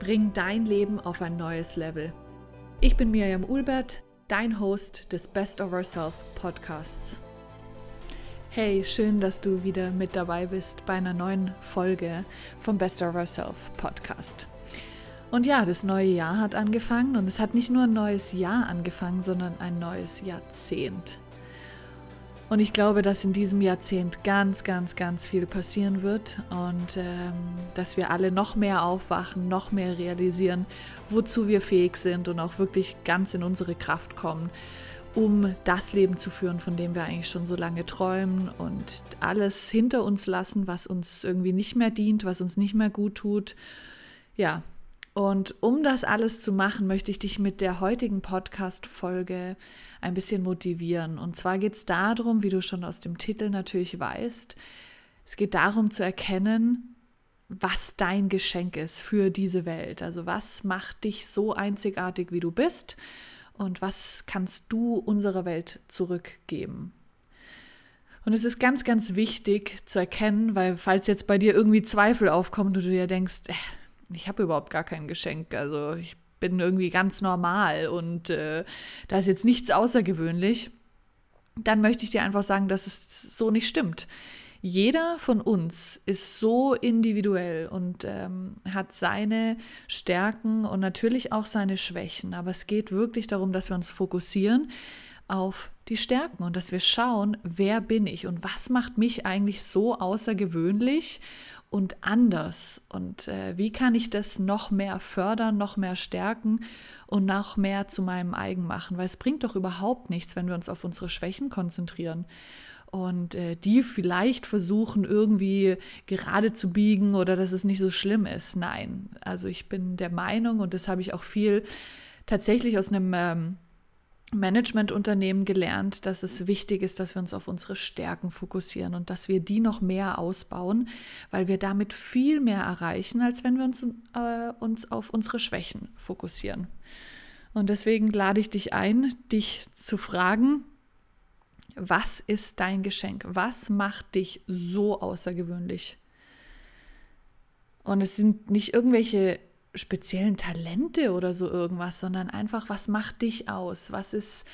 Bring dein Leben auf ein neues Level. Ich bin Miriam Ulbert, dein Host des Best of Ourself Podcasts. Hey, schön, dass du wieder mit dabei bist bei einer neuen Folge vom Best of Ourself Podcast. Und ja, das neue Jahr hat angefangen und es hat nicht nur ein neues Jahr angefangen, sondern ein neues Jahrzehnt. Und ich glaube, dass in diesem Jahrzehnt ganz, ganz, ganz viel passieren wird und ähm, dass wir alle noch mehr aufwachen, noch mehr realisieren, wozu wir fähig sind und auch wirklich ganz in unsere Kraft kommen, um das Leben zu führen, von dem wir eigentlich schon so lange träumen und alles hinter uns lassen, was uns irgendwie nicht mehr dient, was uns nicht mehr gut tut. Ja, und um das alles zu machen, möchte ich dich mit der heutigen Podcast-Folge ein bisschen motivieren. Und zwar geht es darum, wie du schon aus dem Titel natürlich weißt, es geht darum zu erkennen, was dein Geschenk ist für diese Welt. Also was macht dich so einzigartig, wie du bist und was kannst du unserer Welt zurückgeben. Und es ist ganz, ganz wichtig zu erkennen, weil falls jetzt bei dir irgendwie Zweifel aufkommen und du dir denkst, äh, ich habe überhaupt gar kein Geschenk. Also ich bin irgendwie ganz normal und äh, da ist jetzt nichts außergewöhnlich. Dann möchte ich dir einfach sagen, dass es so nicht stimmt. Jeder von uns ist so individuell und ähm, hat seine Stärken und natürlich auch seine Schwächen. Aber es geht wirklich darum, dass wir uns fokussieren auf die Stärken und dass wir schauen, wer bin ich und was macht mich eigentlich so außergewöhnlich und anders? Und äh, wie kann ich das noch mehr fördern, noch mehr stärken und noch mehr zu meinem eigen machen, weil es bringt doch überhaupt nichts, wenn wir uns auf unsere Schwächen konzentrieren und äh, die vielleicht versuchen irgendwie gerade zu biegen oder dass es nicht so schlimm ist. Nein, also ich bin der Meinung und das habe ich auch viel tatsächlich aus einem ähm, Managementunternehmen gelernt, dass es wichtig ist, dass wir uns auf unsere Stärken fokussieren und dass wir die noch mehr ausbauen, weil wir damit viel mehr erreichen, als wenn wir uns, äh, uns auf unsere Schwächen fokussieren. Und deswegen lade ich dich ein, dich zu fragen, was ist dein Geschenk? Was macht dich so außergewöhnlich? Und es sind nicht irgendwelche speziellen Talente oder so irgendwas, sondern einfach, was macht dich aus? Was ist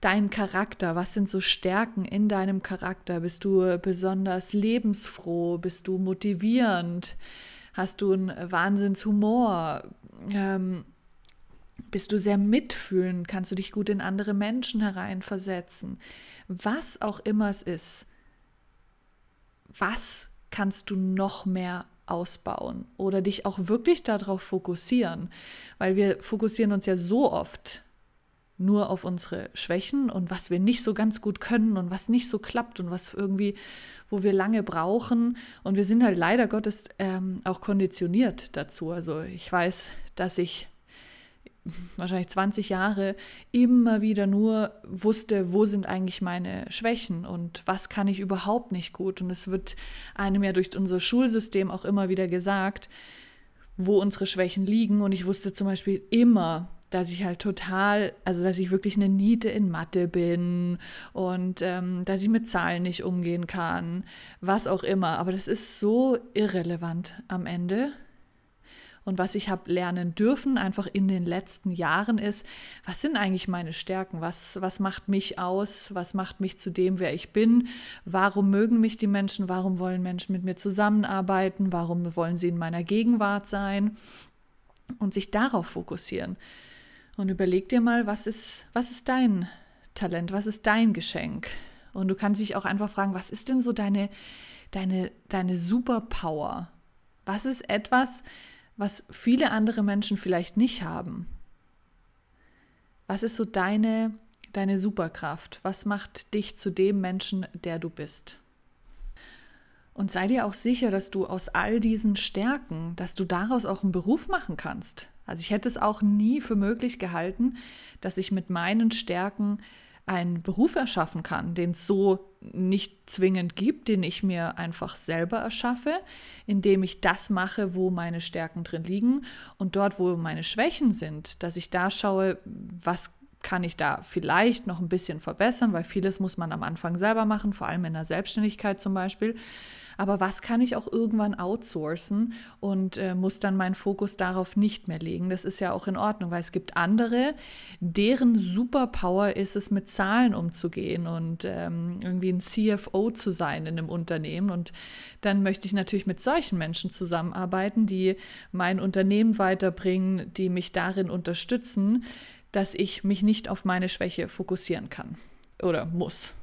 dein Charakter? Was sind so Stärken in deinem Charakter? Bist du besonders lebensfroh? Bist du motivierend? Hast du einen Wahnsinnshumor? Ähm, bist du sehr mitfühlend? Kannst du dich gut in andere Menschen hereinversetzen? Was auch immer es ist, was kannst du noch mehr ausbauen oder dich auch wirklich darauf fokussieren, weil wir fokussieren uns ja so oft nur auf unsere Schwächen und was wir nicht so ganz gut können und was nicht so klappt und was irgendwie, wo wir lange brauchen. Und wir sind halt leider Gottes ähm, auch konditioniert dazu. Also ich weiß, dass ich wahrscheinlich 20 Jahre immer wieder nur wusste, wo sind eigentlich meine Schwächen und was kann ich überhaupt nicht gut. Und es wird einem ja durch unser Schulsystem auch immer wieder gesagt, wo unsere Schwächen liegen. Und ich wusste zum Beispiel immer, dass ich halt total, also dass ich wirklich eine Niete in Mathe bin und ähm, dass ich mit Zahlen nicht umgehen kann, was auch immer. Aber das ist so irrelevant am Ende, und was ich habe lernen dürfen, einfach in den letzten Jahren ist, was sind eigentlich meine Stärken? Was, was macht mich aus? Was macht mich zu dem, wer ich bin? Warum mögen mich die Menschen? Warum wollen Menschen mit mir zusammenarbeiten? Warum wollen sie in meiner Gegenwart sein? Und sich darauf fokussieren. Und überleg dir mal, was ist, was ist dein Talent? Was ist dein Geschenk? Und du kannst dich auch einfach fragen, was ist denn so deine, deine, deine Superpower? Was ist etwas, was viele andere Menschen vielleicht nicht haben? Was ist so deine, deine Superkraft? Was macht dich zu dem Menschen, der du bist? Und sei dir auch sicher, dass du aus all diesen Stärken, dass du daraus auch einen Beruf machen kannst. Also ich hätte es auch nie für möglich gehalten, dass ich mit meinen Stärken einen Beruf erschaffen kann, den es so nicht zwingend gibt, den ich mir einfach selber erschaffe, indem ich das mache, wo meine Stärken drin liegen und dort, wo meine Schwächen sind, dass ich da schaue, was kann ich da vielleicht noch ein bisschen verbessern, weil vieles muss man am Anfang selber machen, vor allem in der Selbstständigkeit zum Beispiel aber was kann ich auch irgendwann outsourcen und äh, muss dann meinen Fokus darauf nicht mehr legen. Das ist ja auch in Ordnung, weil es gibt andere, deren Superpower ist es, mit Zahlen umzugehen und ähm, irgendwie ein CFO zu sein in einem Unternehmen. Und dann möchte ich natürlich mit solchen Menschen zusammenarbeiten, die mein Unternehmen weiterbringen, die mich darin unterstützen, dass ich mich nicht auf meine Schwäche fokussieren kann oder muss.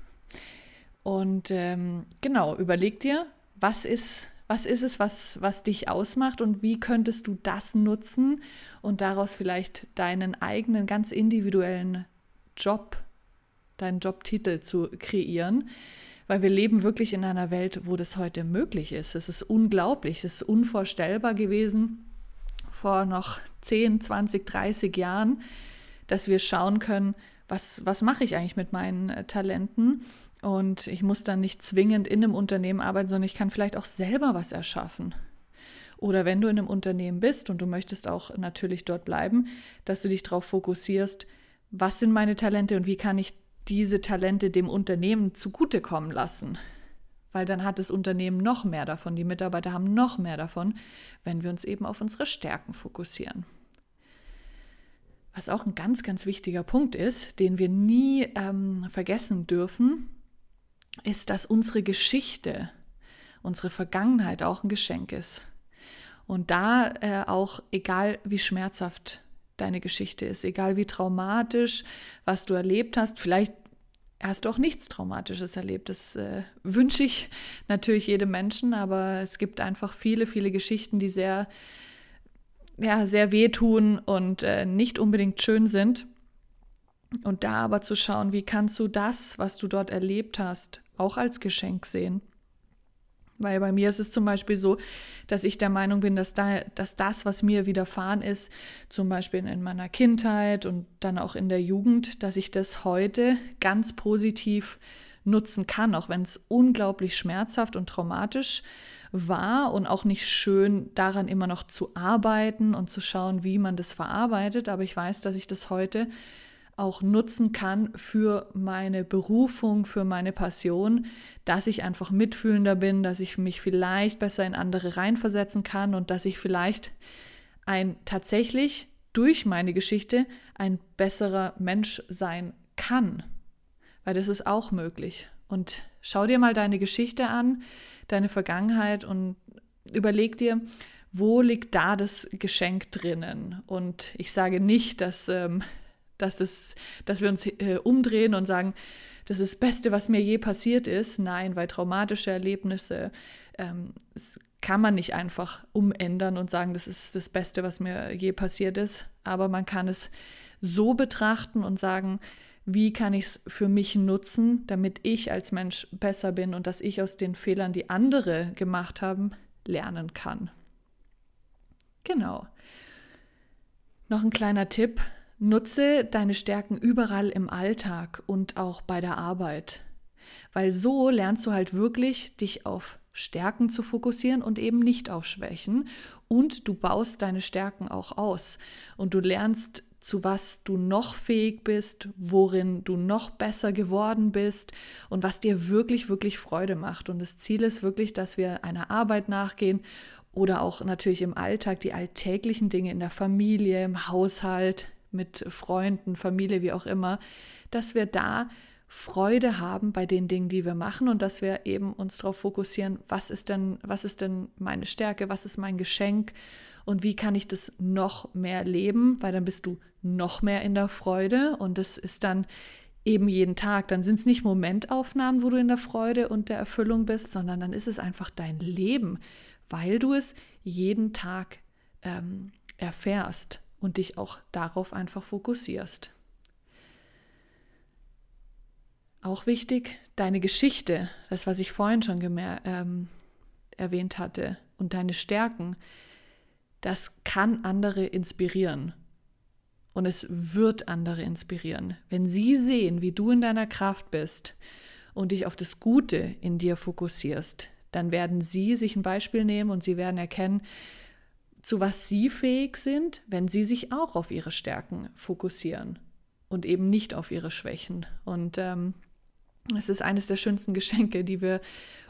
Und ähm, genau, überleg dir, was ist, was ist es, was, was dich ausmacht und wie könntest du das nutzen und daraus vielleicht deinen eigenen ganz individuellen Job, deinen Jobtitel zu kreieren. Weil wir leben wirklich in einer Welt, wo das heute möglich ist. Es ist unglaublich, es ist unvorstellbar gewesen vor noch 10, 20, 30 Jahren, dass wir schauen können, was, was mache ich eigentlich mit meinen äh, Talenten und ich muss dann nicht zwingend in einem Unternehmen arbeiten, sondern ich kann vielleicht auch selber was erschaffen. Oder wenn du in einem Unternehmen bist und du möchtest auch natürlich dort bleiben, dass du dich darauf fokussierst, was sind meine Talente und wie kann ich diese Talente dem Unternehmen zugutekommen lassen. Weil dann hat das Unternehmen noch mehr davon, die Mitarbeiter haben noch mehr davon, wenn wir uns eben auf unsere Stärken fokussieren. Was auch ein ganz, ganz wichtiger Punkt ist, den wir nie ähm, vergessen dürfen, ist, dass unsere Geschichte, unsere Vergangenheit auch ein Geschenk ist. Und da äh, auch, egal wie schmerzhaft deine Geschichte ist, egal wie traumatisch, was du erlebt hast, vielleicht hast du auch nichts Traumatisches erlebt. Das äh, wünsche ich natürlich jedem Menschen, aber es gibt einfach viele, viele Geschichten, die sehr, ja, sehr wehtun und äh, nicht unbedingt schön sind. Und da aber zu schauen, wie kannst du das, was du dort erlebt hast, auch als Geschenk sehen. Weil bei mir ist es zum Beispiel so, dass ich der Meinung bin, dass, da, dass das, was mir widerfahren ist, zum Beispiel in meiner Kindheit und dann auch in der Jugend, dass ich das heute ganz positiv nutzen kann, auch wenn es unglaublich schmerzhaft und traumatisch war und auch nicht schön daran immer noch zu arbeiten und zu schauen, wie man das verarbeitet. Aber ich weiß, dass ich das heute auch nutzen kann für meine Berufung, für meine Passion, dass ich einfach mitfühlender bin, dass ich mich vielleicht besser in andere reinversetzen kann und dass ich vielleicht ein tatsächlich durch meine Geschichte ein besserer Mensch sein kann. Weil das ist auch möglich. Und schau dir mal deine Geschichte an, deine Vergangenheit und überleg dir, wo liegt da das Geschenk drinnen? Und ich sage nicht, dass ähm, dass, es, dass wir uns äh, umdrehen und sagen, das ist das Beste, was mir je passiert ist. Nein, weil traumatische Erlebnisse ähm, kann man nicht einfach umändern und sagen, das ist das Beste, was mir je passiert ist. Aber man kann es so betrachten und sagen, wie kann ich es für mich nutzen, damit ich als Mensch besser bin und dass ich aus den Fehlern, die andere gemacht haben, lernen kann. Genau. Noch ein kleiner Tipp, Nutze deine Stärken überall im Alltag und auch bei der Arbeit, weil so lernst du halt wirklich, dich auf Stärken zu fokussieren und eben nicht auf Schwächen und du baust deine Stärken auch aus und du lernst zu was du noch fähig bist, worin du noch besser geworden bist und was dir wirklich, wirklich Freude macht. Und das Ziel ist wirklich, dass wir einer Arbeit nachgehen oder auch natürlich im Alltag die alltäglichen Dinge in der Familie, im Haushalt, mit Freunden, Familie, wie auch immer, dass wir da Freude haben bei den Dingen, die wir machen und dass wir eben uns darauf fokussieren, was ist denn, was ist denn meine Stärke, was ist mein Geschenk und wie kann ich das noch mehr leben, weil dann bist du noch mehr in der Freude und das ist dann eben jeden Tag. Dann sind es nicht Momentaufnahmen, wo du in der Freude und der Erfüllung bist, sondern dann ist es einfach dein Leben, weil du es jeden Tag ähm, erfährst und dich auch darauf einfach fokussierst. Auch wichtig, deine Geschichte, das, was ich vorhin schon ähm, erwähnt hatte, und deine Stärken, das kann andere inspirieren. Und es wird andere inspirieren. Wenn sie sehen, wie du in deiner Kraft bist und dich auf das Gute in dir fokussierst, dann werden sie sich ein Beispiel nehmen und sie werden erkennen, zu was sie fähig sind, wenn sie sich auch auf ihre Stärken fokussieren und eben nicht auf ihre Schwächen. Und ähm, es ist eines der schönsten Geschenke, die wir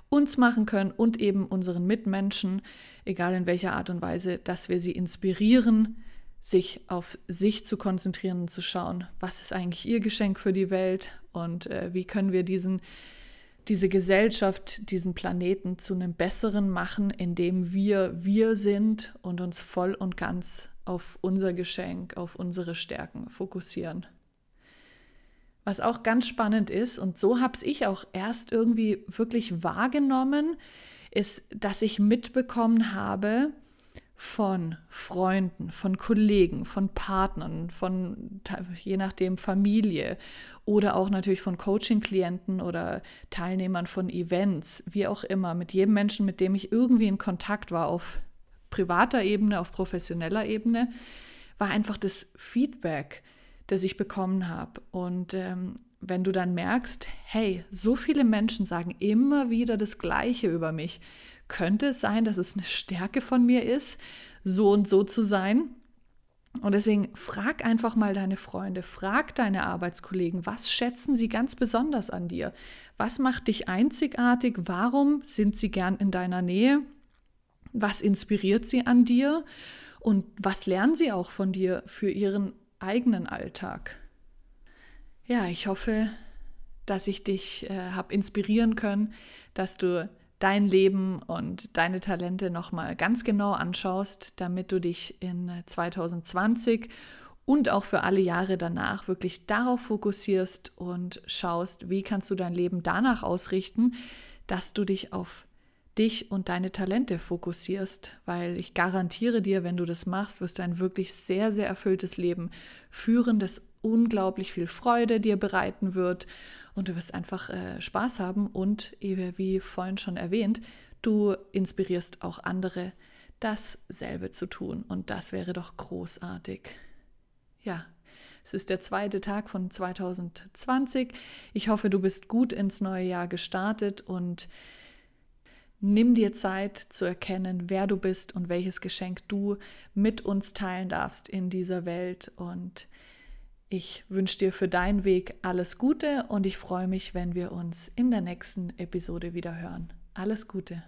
uns machen können und eben unseren Mitmenschen, egal in welcher Art und Weise, dass wir sie inspirieren, sich auf sich zu konzentrieren und zu schauen, was ist eigentlich ihr Geschenk für die Welt und äh, wie können wir diesen, diese Gesellschaft, diesen Planeten zu einem besseren machen, indem wir wir sind und uns voll und ganz auf unser Geschenk, auf unsere Stärken fokussieren. Was auch ganz spannend ist, und so habe ich auch erst irgendwie wirklich wahrgenommen, ist, dass ich mitbekommen habe, von Freunden, von Kollegen, von Partnern, von je nachdem Familie oder auch natürlich von Coaching-Klienten oder Teilnehmern von Events, wie auch immer, mit jedem Menschen, mit dem ich irgendwie in Kontakt war, auf privater Ebene, auf professioneller Ebene, war einfach das Feedback, das ich bekommen habe. Und ähm, wenn du dann merkst, hey, so viele Menschen sagen immer wieder das Gleiche über mich, könnte es sein, dass es eine Stärke von mir ist, so und so zu sein? Und deswegen frag einfach mal deine Freunde, frag deine Arbeitskollegen, was schätzen sie ganz besonders an dir? Was macht dich einzigartig? Warum sind sie gern in deiner Nähe? Was inspiriert sie an dir? Und was lernen sie auch von dir für ihren eigenen Alltag? Ja, ich hoffe, dass ich dich äh, habe inspirieren können, dass du dein Leben und deine Talente nochmal ganz genau anschaust, damit du dich in 2020 und auch für alle Jahre danach wirklich darauf fokussierst und schaust, wie kannst du dein Leben danach ausrichten, dass du dich auf dich und deine Talente fokussierst, weil ich garantiere dir, wenn du das machst, wirst du ein wirklich sehr, sehr erfülltes Leben führen, das unglaublich viel Freude dir bereiten wird und du wirst einfach äh, Spaß haben und wie vorhin schon erwähnt, du inspirierst auch andere, dasselbe zu tun und das wäre doch großartig. Ja, es ist der zweite Tag von 2020. Ich hoffe, du bist gut ins neue Jahr gestartet und nimm dir Zeit zu erkennen, wer du bist und welches Geschenk du mit uns teilen darfst in dieser Welt und ich wünsche dir für deinen Weg alles Gute und ich freue mich, wenn wir uns in der nächsten Episode wieder hören. Alles Gute.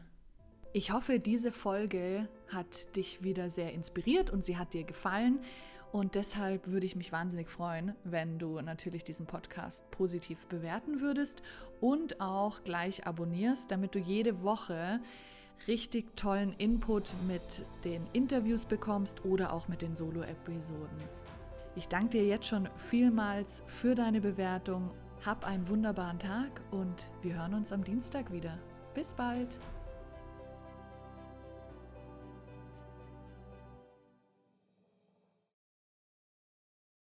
Ich hoffe, diese Folge hat dich wieder sehr inspiriert und sie hat dir gefallen. Und deshalb würde ich mich wahnsinnig freuen, wenn du natürlich diesen Podcast positiv bewerten würdest und auch gleich abonnierst, damit du jede Woche richtig tollen Input mit den Interviews bekommst oder auch mit den Solo-Episoden. Ich danke dir jetzt schon vielmals für deine Bewertung. Hab einen wunderbaren Tag und wir hören uns am Dienstag wieder. Bis bald!